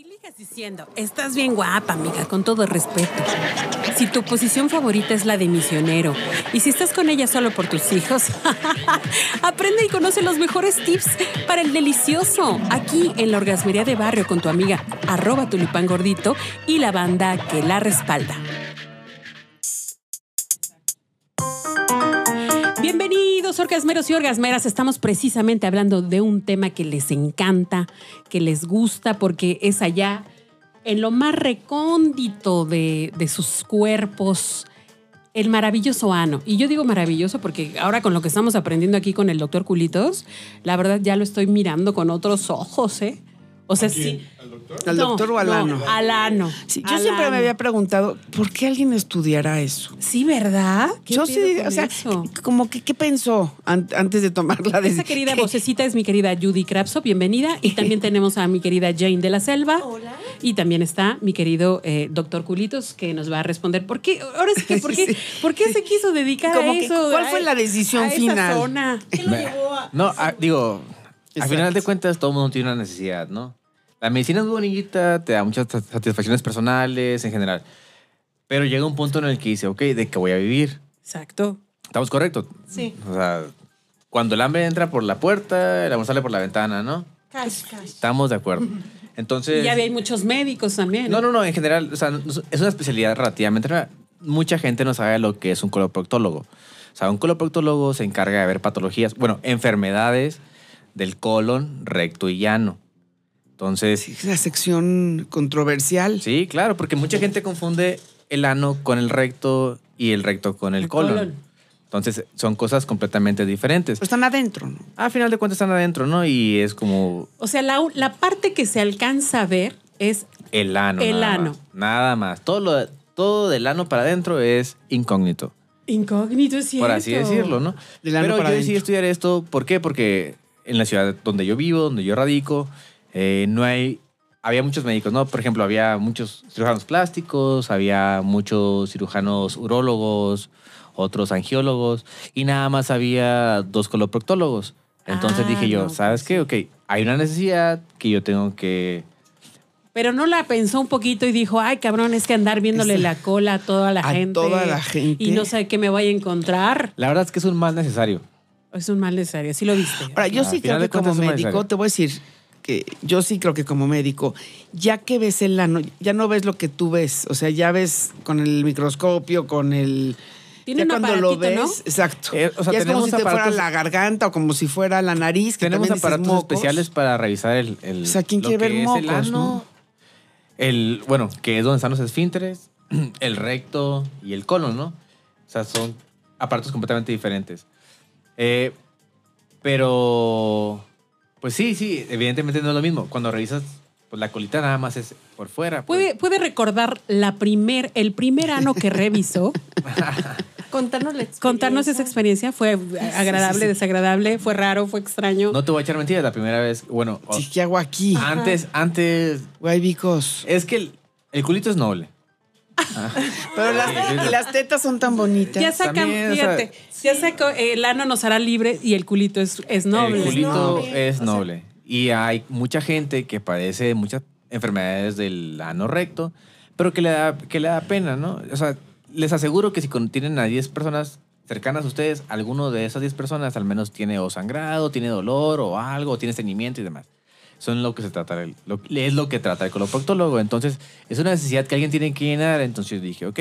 Si ligas diciendo, estás bien guapa, amiga, con todo respeto. Si tu posición favorita es la de misionero y si estás con ella solo por tus hijos, aprende y conoce los mejores tips para el delicioso. Aquí en la Orgasmería de Barrio con tu amiga, arroba tulipán gordito y la banda que la respalda. Bienvenidos, orgasmeros y orgasmeras. Estamos precisamente hablando de un tema que les encanta, que les gusta, porque es allá en lo más recóndito de, de sus cuerpos, el maravilloso ano. Y yo digo maravilloso porque ahora con lo que estamos aprendiendo aquí con el doctor Culitos, la verdad ya lo estoy mirando con otros ojos, ¿eh? O sea, sí. ¿Al No, doctor o al no, ano? al ano. Sí, yo Al siempre ano. me había preguntado, ¿por qué alguien estudiara eso? Sí, ¿verdad? ¿Qué Yo sí, o sea, eso? como que, ¿qué pensó an- antes de tomar la Esa decisión? querida vocecita es mi querida Judy Krapso, bienvenida. Y también tenemos a mi querida Jane de la Selva. Hola. Y también está mi querido eh, doctor Culitos, que nos va a responder por qué, ahora sí que por qué, Sí. ¿por qué se quiso dedicar a que, eso? ¿cuál fue la decisión a esa final? zona? ¿Qué lo llevó a.? No, digo, al final de cuentas todo el mundo tiene una necesidad, ¿no? La medicina es muy bonita, te da muchas sat- satisfacciones personales en general, pero llega un punto en el que dice, ok, ¿de qué voy a vivir? Exacto. Estamos correctos. Sí. O sea, cuando el hambre entra por la puerta, el amor sale por la ventana, ¿no? Cash, cash. Estamos de acuerdo. Entonces... Y ya hay muchos médicos también. No, no, no, en general, o sea, es una especialidad relativamente. Mucha gente no sabe lo que es un coloproctólogo. O sea, un coloproctólogo se encarga de ver patologías, bueno, enfermedades del colon, recto y llano. Entonces, Es la sección controversial. sí, claro, porque mucha gente confunde el ano con el recto y el recto con el, El colon. colon. Entonces, son cosas completamente diferentes. Pero están adentro, ¿no? A final de cuentas están adentro, ¿no? Y es como O sea, la, la parte que se alcanza a ver es el ano. El nada ano. más. Nada más. Todo, lo, todo del ano para adentro es incógnito. incógnito, es cierto. por así decirlo, ¿no? Del ano Pero para yo decidí adentro. estudiar esto, ¿por qué? Porque en la ciudad donde yo vivo, donde yo radico, eh, no hay, había muchos médicos, ¿no? Por ejemplo, había muchos cirujanos plásticos, había muchos cirujanos urólogos, otros angiólogos, y nada más había dos coloproctólogos. Entonces Ah, dije yo, no, ¿sabes qué? Ok, hay una necesidad que yo tengo que... Pero no la pensó un poquito y dijo, ay, cabrón, es que andar viéndole la cola a toda la a gente. toda la gente. Y no sé qué me voy a encontrar. La verdad es que es un mal necesario. Es un mal necesario, sí lo viste. Ahora, yo A sí creo de que como médico, te voy a decir que yo sí creo que como médico, ya que ves el ano, ya no ves lo que tú ves. O sea, ya ves con el microscopio, con el... Tiene ya un cuando lo ves, ¿no? exacto. Eh, o sea, ya es como tenemos si te fuera aparatos- la garganta o como si fuera la nariz. Que Tenemos aparatos mocos. especiales para revisar el, el O sea, ¿quién lo quiere ver es el mocos, ano, no? El, bueno, que es donde están los esfínteres, el recto y el colon, ¿no? O sea, son aparatos completamente diferentes. Eh, pero, pues sí, sí, evidentemente no es lo mismo. Cuando revisas, pues la colita nada más es por fuera. pues. ¿Puede, puede recordar la primer, el primer ano que revisó? Contarnos la experiencia. Contarnos esa experiencia. ¿Fue agradable, sí. desagradable? ¿Fue raro? ¿Fue extraño? No te voy a echar mentiras, la primera vez, bueno, Sí, ¿qué hago aquí? antes, antes, Güey, vicos. es que el, el culito es noble. Pero las, y las tetas son tan bonitas. ya sacan, También, o sea, fíjate, ya sacó, el ano nos hará libre y el culito es, es noble. El culito noble, es o sea- noble. Y hay mucha gente que padece de muchas enfermedades del ano recto, pero que le da, que le da pena, ¿no? O sea, les aseguro que si tienen a 10 personas cercanas a ustedes, alguno de esas 10 personas al menos tiene o sangrado, tiene dolor o algo, o tiene estreñimiento y demás. Son lo que se trata, el- lo- es lo que trata el coloproctólogo. Entonces, es una necesidad que alguien tiene que llenar. Entonces dije, ok,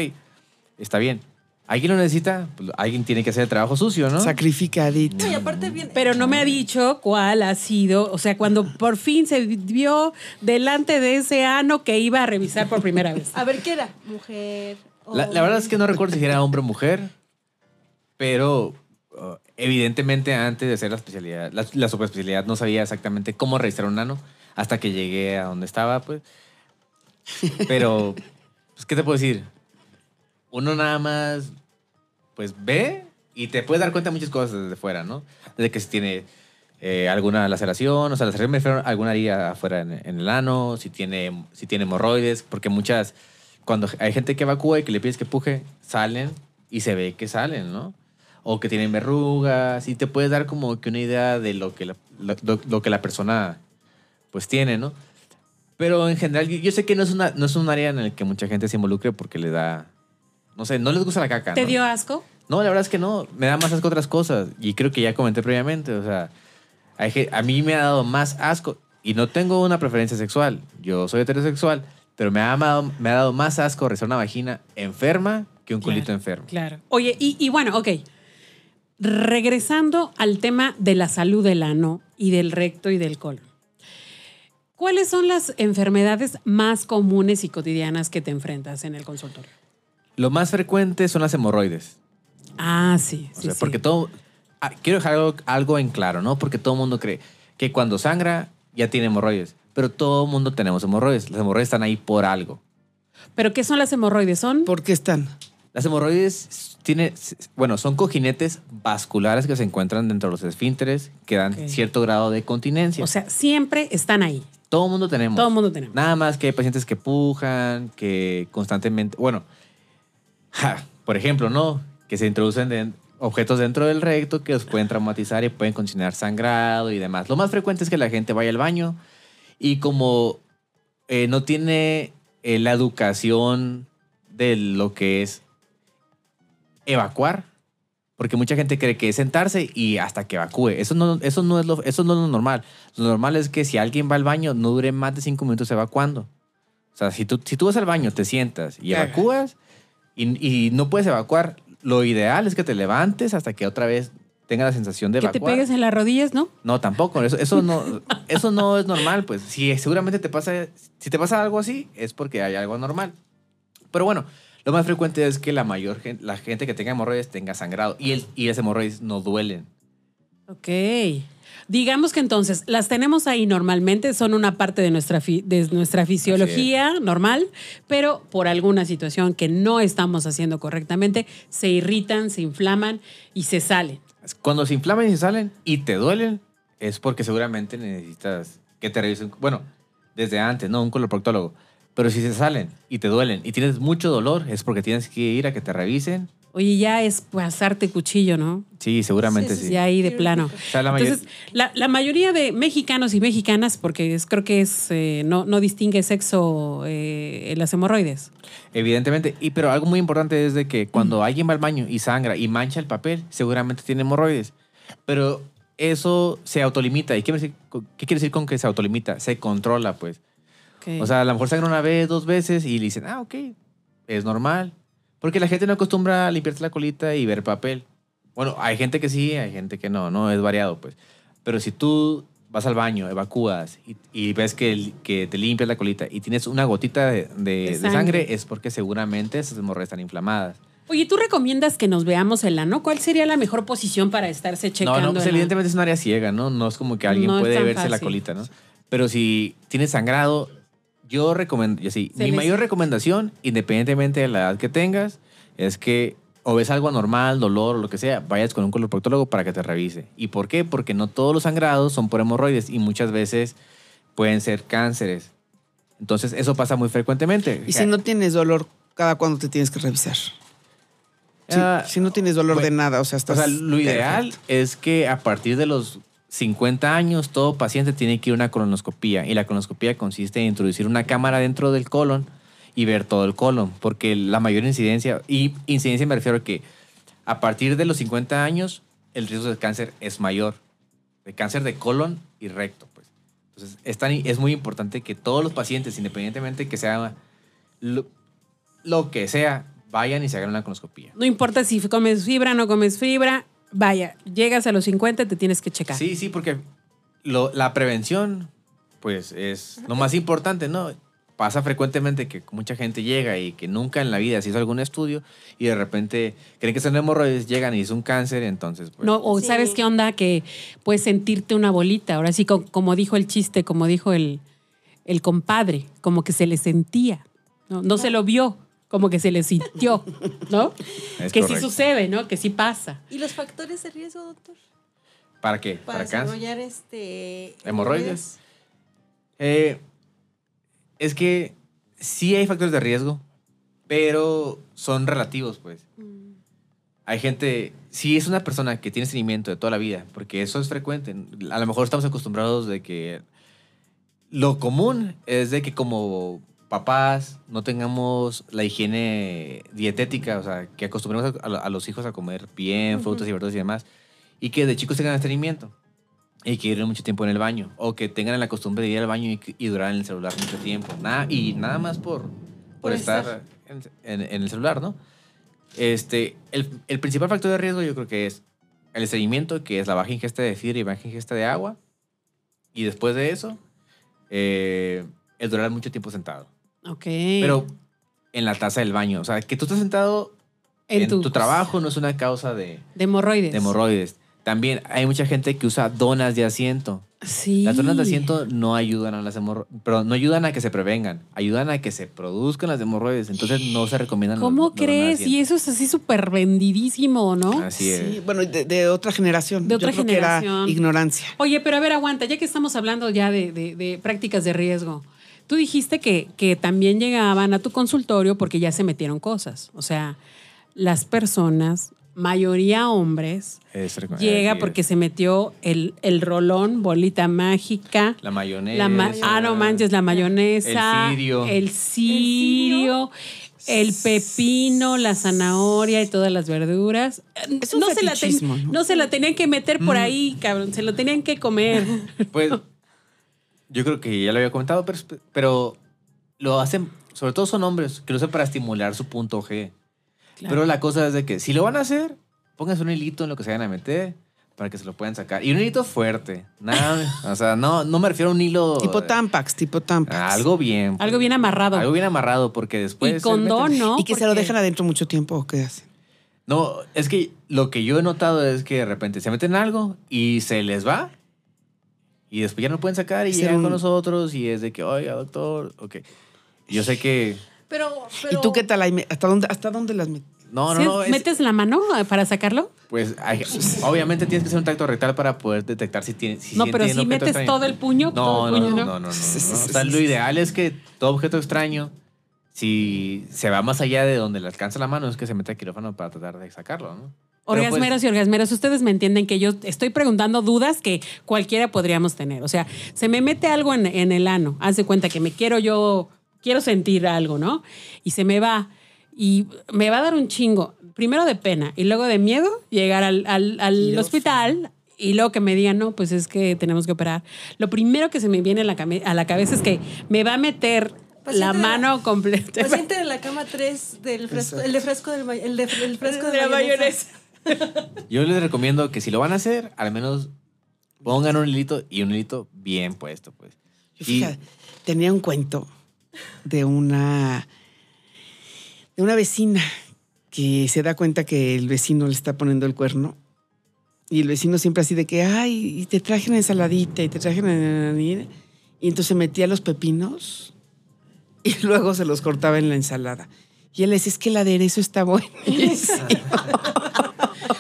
está bien. ¿Alguien lo necesita? Pues alguien tiene que hacer el trabajo sucio, ¿no? Sacrificadito. No, y aparte bien. Pero no me ha dicho cuál ha sido, o sea, cuando por fin se vio delante de ese ano que iba a revisar por primera vez. A ver, ¿qué era? Mujer. La, la verdad es que no recuerdo si era hombre o mujer, pero evidentemente antes de hacer la especialidad, la, la superespecialidad no sabía exactamente cómo registrar un nano hasta que llegué a donde estaba, pues. Pero, pues, ¿qué te puedo decir? Uno nada más, pues, ve y te puedes dar cuenta de muchas cosas desde fuera, ¿no? Desde que si tiene eh, alguna laceración, o sea, laceración me refiero a alguna herida afuera en, en el ano, si tiene, si tiene hemorroides, porque muchas, cuando hay gente que evacúa y que le pides que puje, salen y se ve que salen, ¿no? O que tienen verrugas y te puedes dar como que una idea de lo que la, lo, lo- que la persona pues tiene, ¿no? Pero en general, yo, sé que no es, una, no es un área en el que mucha gente se involucre porque le da. No sé, no les gusta la caca. ¿Te ¿no? dio asco? No, la verdad es que no. Me da más asco otras cosas. Y creo que ya comenté previamente. O sea, a mí me ha dado más asco. Y no tengo una preferencia sexual. Yo soy heterosexual. Pero me ha, dado- me ha dado más asco rezar una vagina enferma que un culito Claro, enfermo. Claro. Oye, y, y bueno, ok. Regresando al tema de la salud del ano y del recto y del colon. ¿Cuáles son las enfermedades más comunes y cotidianas que te enfrentas en el consultorio? Lo más frecuente son las hemorroides. Ah, sí. O sí, sea, sí. porque todo. ah, quiero dejar algo, algo en claro, ¿no? Porque todo el mundo cree que cuando sangra ya tiene hemorroides. Pero todo el mundo tenemos hemorroides. Las hemorroides están ahí por algo. ¿Pero qué son las hemorroides? ¿Son? ¿Por qué están? Las hemorroides tiene, bueno, son cojinetes vasculares que se encuentran dentro de los esfínteres que dan cierto grado de continencia. O sea, siempre están ahí. todo el mundo tenemos. Todo el mundo tenemos. Nada más que hay pacientes que pujan, que constantemente, bueno, ja, por ejemplo, ¿no? Que se introducen de- objetos dentro del recto que los pueden traumatizar y pueden considerar sangrado y demás. Lo más frecuente es que la gente vaya al baño y como eh, no tiene eh, la educación de lo que es evacuar, porque mucha gente cree que es sentarse y hasta que evacúe. Eso no, eso no, es, lo, eso no es lo normal. Lo normal es que si alguien va al baño, no dure más de cinco minutos evacuando. O sea, si tú, si tú vas al baño, te sientas y evacúas y, y no puedes evacuar, lo ideal es que te levantes hasta que otra vez tenga la sensación de Que te evacuar. pegues en las rodillas, ¿no? No, tampoco. Eso, eso, no, eso no es normal. Pues si seguramente te pasa, si te pasa algo así, es porque hay algo anormal. Pero bueno, lo más frecuente es que la mayor gente, la gente que tenga hemorroides tenga sangrado y, el, y las hemorroides no duelen. Ok. Digamos que entonces las tenemos ahí normalmente, son una parte de nuestra, fi- de nuestra fisiología normal, pero por alguna situación que no estamos haciendo correctamente, se irritan, se inflaman y se salen. Cuando se inflaman y se salen y te duelen, es porque seguramente necesitas que te revisen. Bueno, desde antes, ¿no? Un coloproctólogo. Pero si se salen y te duelen y tienes mucho dolor, es porque tienes que ir a que te revisen. Oye, ya es pasarte cuchillo, ¿no? Sí, seguramente Sí, sí. sí, Ya ahí de plano. O sea, la mayor- Entonces, la, la mayoría de mexicanos y mexicanas, porque es, creo que es eh, no, no distingue sexo eh, en las hemorroides. Evidentemente, y pero algo muy importante es de que cuando alguien va al baño y sangra y mancha el papel, seguramente tiene hemorroides. Pero eso se autolimita. ¿Y qué quiere decir con que se autolimita? Se controla, pues. Ok. O sea, a lo mejor sangra una vez, dos veces y le dicen, ah, ok, es normal. Porque la gente no acostumbra a limpiarse la colita y ver papel. Bueno, hay gente que sí, hay gente que no, no es variado, pues. Pero si tú vas al baño, evacúas y, y ves que, que te limpias la colita y tienes una gotita de, de- de sangre. sangre. es porque seguramente esas hemorroides están inflamadas. Oye, ¿tú recomiendas que nos veamos el ano? ¿Cuál sería la mejor posición para estarse checando? no, no, pues el evidentemente es un área ciega, ¿no? No es como que alguien No puede verse la fácil. colita, ¿no? Pero si tienes sangrado, yo recomiendo, yo sí, Se mi les- mayor recomendación, independientemente de la edad que tengas, es que o ves algo anormal, dolor o lo que sea, vayas con un coloproctólogo para que te revise. ¿Y por qué? Porque no todos los sangrados son por hemorroides y muchas veces pueden ser cánceres. Entonces, eso pasa muy frecuentemente. Y si no tienes dolor, ¿cada cuándo te tienes que revisar? Si, Ah, si no tienes dolor de nada, o sea, O estás... sea, lo ideal perfecto. es que a partir de los 50 años todo paciente tiene que ir a una colonoscopía y la colonoscopía consiste en introducir una cámara dentro del colon y ver todo el colon, porque la mayor incidencia, y incidencia me refiero a que a partir de los 50 años el riesgo de cáncer es mayor, de cáncer de colon y recto. Pues. Entonces es, es muy importante que todos los pacientes, independientemente que sea lo, lo que sea, vayan y se hagan una colonoscopía. No importa si comes fibra, no comes fibra, vaya, llegas a los 50, te tienes que checar. Sí, sí, porque lo- la prevención, pues, es lo más importante, ¿no? Pasa frecuentemente que mucha gente llega y que nunca en la vida se hizo algún estudio y de repente creen que son hemorroides, llegan y es un cáncer, entonces, pues, No, o Sí. sabes qué onda que puedes sentirte una bolita. Ahora sí, co- como, dijo el chiste, como dijo el, el compadre, como que se le sentía. No, no se lo vio, como que se le sintió, ¿no? es que sí correcto. sucede, ¿no? Que sí pasa. ¿Y los factores de riesgo, doctor? ¿Para qué? Para, ¿Para, desarrollar este ¿Hemorroides? Eh, es que sí hay factores de riesgo, pero son relativos, pues. Mm. Hay gente, si es una persona que tiene seguimiento de toda la vida, porque eso es frecuente. A lo mejor estamos acostumbrados de que lo común es de que como papás no tengamos la higiene dietética, o sea, que acostumbremos a, a los hijos a comer bien, frutas y verduras y demás, y que de chicos tengan estreñimiento y que ir mucho tiempo en el baño, o que tengan la costumbre de ir al baño y, y durar en el celular mucho tiempo, nada, y nada más por, por, Por estar, En, en- en el celular, ¿no? Este, el, el principal factor de riesgo yo creo que es el estreñimiento, que es la baja ingesta de fibra y baja ingesta de agua, y después de eso, eh, el durar mucho tiempo sentado. Ok. Pero en la taza del baño. O sea, que tú estás sentado en, tu, trabajo no es una causa de, De hemorroides. de hemorroides. También hay mucha gente que usa donas de asiento. Sí. Las donas de asiento no ayudan a las hemorroides, pero no ayudan a que se prevengan, ayudan a que se produzcan las hemorroides. Entonces no se recomiendan. ¿Cómo los- los crees? Y eso es así súper vendidísimo, ¿no? Así es. Sí, bueno, de, de otra generación. De otra Yo creo que era generación. ignorancia. Oye, pero a ver, aguanta, ya que estamos hablando ya de, de- de prácticas de riesgo. Tú dijiste que, que también llegaban a tu consultorio porque ya se metieron cosas. O sea, las personas, mayoría hombres, Es llega porque se metió el, el rolón, bolita mágica. La mayonesa. La ma- ah, no manches, la mayonesa. El cirio. El cirio. El pepino, la zanahoria y todas las verduras. Es un no, se la ten- ¿no? no se la tenían que meter Mm. por ahí, cabrón. Se lo tenían que comer. Pues yo creo que ya lo había comentado, pero, pero lo hacen, sobre todo son hombres, que lo usan para estimular su punto G. Claro. Pero la cosa es de que si lo van a hacer, pónganse un hilito en lo que se vayan a meter para que se lo puedan sacar. Y un hilito fuerte. Nada, o sea, no, no me refiero a un hilo... Tipo Tampax, tipo Tampax. Algo bien. Algo bien amarrado. Algo bien amarrado porque después... y condón, meten- ¿no? y que se lo dejan adentro mucho tiempo o qué hacen. No, es que lo que yo he notado es que de repente se meten algo y se les va. Y después ya no pueden sacar y llegan un- con nosotros y es de que, oiga, doctor, ok. Yo sé que... Pero, pero ¿Y tú qué tal? ahí? ¿Hasta dónde, hasta dónde las metes? No, no, ¿Sí? no. es- ¿Metes la mano eh, para sacarlo? pues hay- obviamente tienes que hacer un tacto rectal para poder detectar si tiene. Si no, pero si metes extraño. todo el puño, todo No, el no, puño, no, ¿no? no, no, no, no. O sea, lo ideal es que todo objeto extraño, si se va más allá de donde le alcanza la mano, es que se mete al quirófano para tratar de sacarlo, ¿no? Pues, Orgasmeros y orgasmeros, ustedes me entienden que yo estoy preguntando dudas que cualquiera podríamos tener. O sea, se me mete algo en, en el ano, hace cuenta que me quiero yo, quiero sentir algo, ¿no? Y se me va. Y me va a dar un chingo, primero de pena y luego de miedo llegar al, al- al hospital y luego que me digan, no, pues es que tenemos que operar. Lo primero que se me viene a la, a la cabeza es que me va a meter Paciente la mano completa. Paciente de la cama 3 del fresco, el de fresco del el de, el fresco de, De la mayonesa. Yo les recomiendo que si lo van a hacer, al menos pongan un hilito y un hilito bien puesto, pues. Yo, Y- fíjate, tenía un cuento de una, de una vecina que se da cuenta que el vecino le está poniendo el cuerno. Y el vecino siempre así de que, ay, y te traje una ensaladita y te traje una... Y entonces metía los pepinos y luego se los cortaba en la ensalada. Y él le decía, es que el aderezo está buenísimo.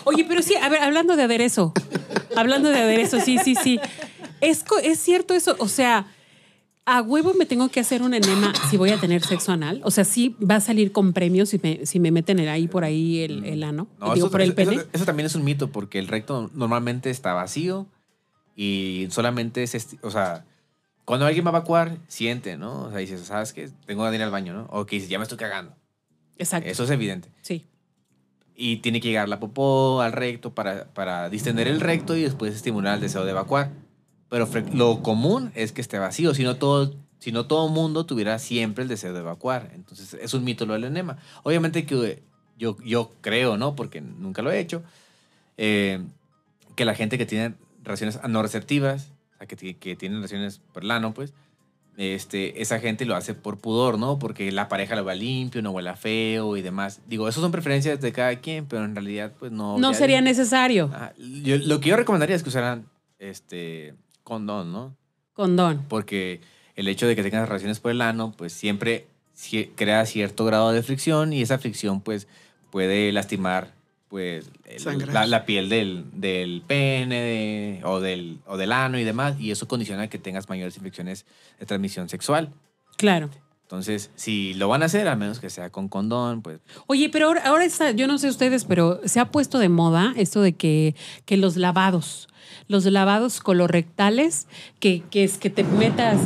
Oye, pero sí, a ver, hablando de aderezo, hablando de aderezo, sí, sí, sí. Es, es cierto eso, o sea, a huevo me tengo que hacer un enema si voy a tener sexo anal. O sea, sí va a salir con premios si me, si me meten el- ahí por ahí el, el ano. No, Digo, eso, por el pene. eso- eso también es un mito, porque el recto normalmente está vacío y solamente es, o sea, cuando alguien va a evacuar, siente, ¿no? O sea, dices, ¿sabes qué? Tengo que ir al baño, ¿no? O que dices, ya me estoy cagando. Exacto. Eso es evidente. Sí. Y tiene que llegar la popó al recto para, para distender el recto y después estimular el deseo de evacuar. Pero lo común es que esté vacío, si no todo, si no todo mundo tuviera siempre el deseo de evacuar. Entonces es un mito lo del enema. Obviamente que yo, yo creo, ¿no? Porque nunca lo he hecho, eh, que la gente que tiene relaciones no receptivas, que, que tienen relaciones por el ano, pues, este, esa gente lo hace por pudor, ¿no? Porque la pareja lo va limpio, no huele feo y demás. Digo, eso son preferencias de cada quien, pero en realidad, pues no. No sería necesario. Ah, yo- lo que yo recomendaría es que usaran este condón, ¿no? Condón. Porque el hecho de que tengas relaciones por el ano, pues siempre crea cierto grado de fricción y esa fricción, pues, puede lastimar, pues, el- la, la piel del, del pene de- o, del, o del ano y demás, y eso condiciona que tengas mayores infecciones de transmisión sexual. Claro. Entonces, si lo van a hacer, a menos que sea con condón, pues Oye, pero ahora, ahora está, yo no sé ustedes, pero se ha puesto de moda esto de que, que los lavados, los lavados colorectales, que, que es que te metas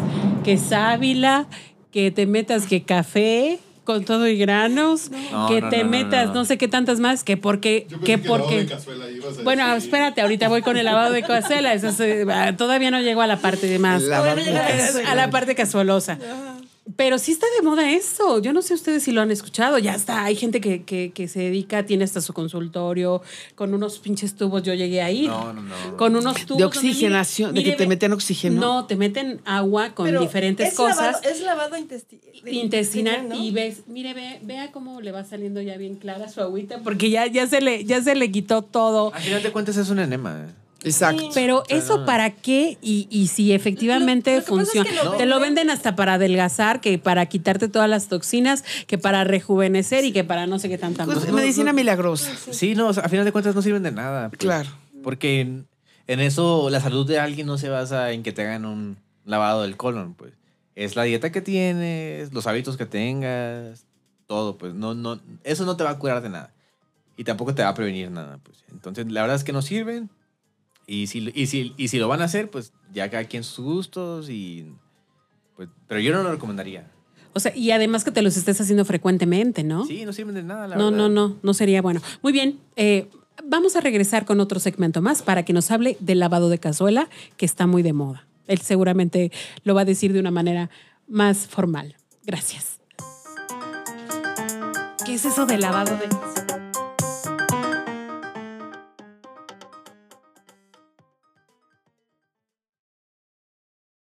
que sábila, que te metas que café con todo y granos, No, que no, te no, metas no, no. sé qué tantas más, que porque, Yo pensé que que lavado porque. de cazuela ibas a Bueno, decir. espérate, ahorita voy con el lavado de cazuela. eso es, ah, todavía no llego a la parte de más. A la parte casualosa. Pero sí está de moda eso. Yo no sé ustedes si lo han escuchado. Ya está. Hay gente que, que, que se dedica, tiene hasta su consultorio con unos pinches tubos. Yo llegué ahí. No, no, no. Con unos tubos. De donde, mire, oxigenación, de mire, que te meten oxígeno. No, te meten agua con Pero diferentes es cosas. Lavado, es lavado intesti- intestinal ¿no? y ves, mire, ve, vea cómo le va saliendo ya bien clara su agüita, porque ya, ya se le, ya se le quitó todo. Al final de cuentas es un enema. eh. Exacto. Pero eso para qué y, y si efectivamente Lo- lo que pasa es funciona. que lo Te lo venden- hasta para adelgazar, que para quitarte todas las toxinas, que para rejuvenecer y que para no sé qué tanta Pues, más. medicina milagrosa. Sí, no, o sea, a final de cuentas no sirven de nada. pues. Claro. Porque en, en eso la salud de alguien no se basa en que te hagan un lavado del colon, pues. Es la dieta que tienes, los hábitos que tengas, todo, pues. No, no, eso no te va a curar de nada. Y tampoco te va a prevenir nada, pues. Entonces, la verdad es que no sirven. Y si, y si, y si lo van a hacer, pues ya cada quien sus gustos y... Pues, pero yo no lo recomendaría. O sea, y además que te los estés haciendo frecuentemente, ¿no? Sí, no sirven de nada, la no, verdad. no, no, no sería bueno. Muy bien, eh, vamos a regresar con otro segmento más para que nos hable del lavado de cazuela, que está muy de moda. Él seguramente lo va a decir de una manera más formal. Gracias. ¿Qué es eso de lavado de cazuela?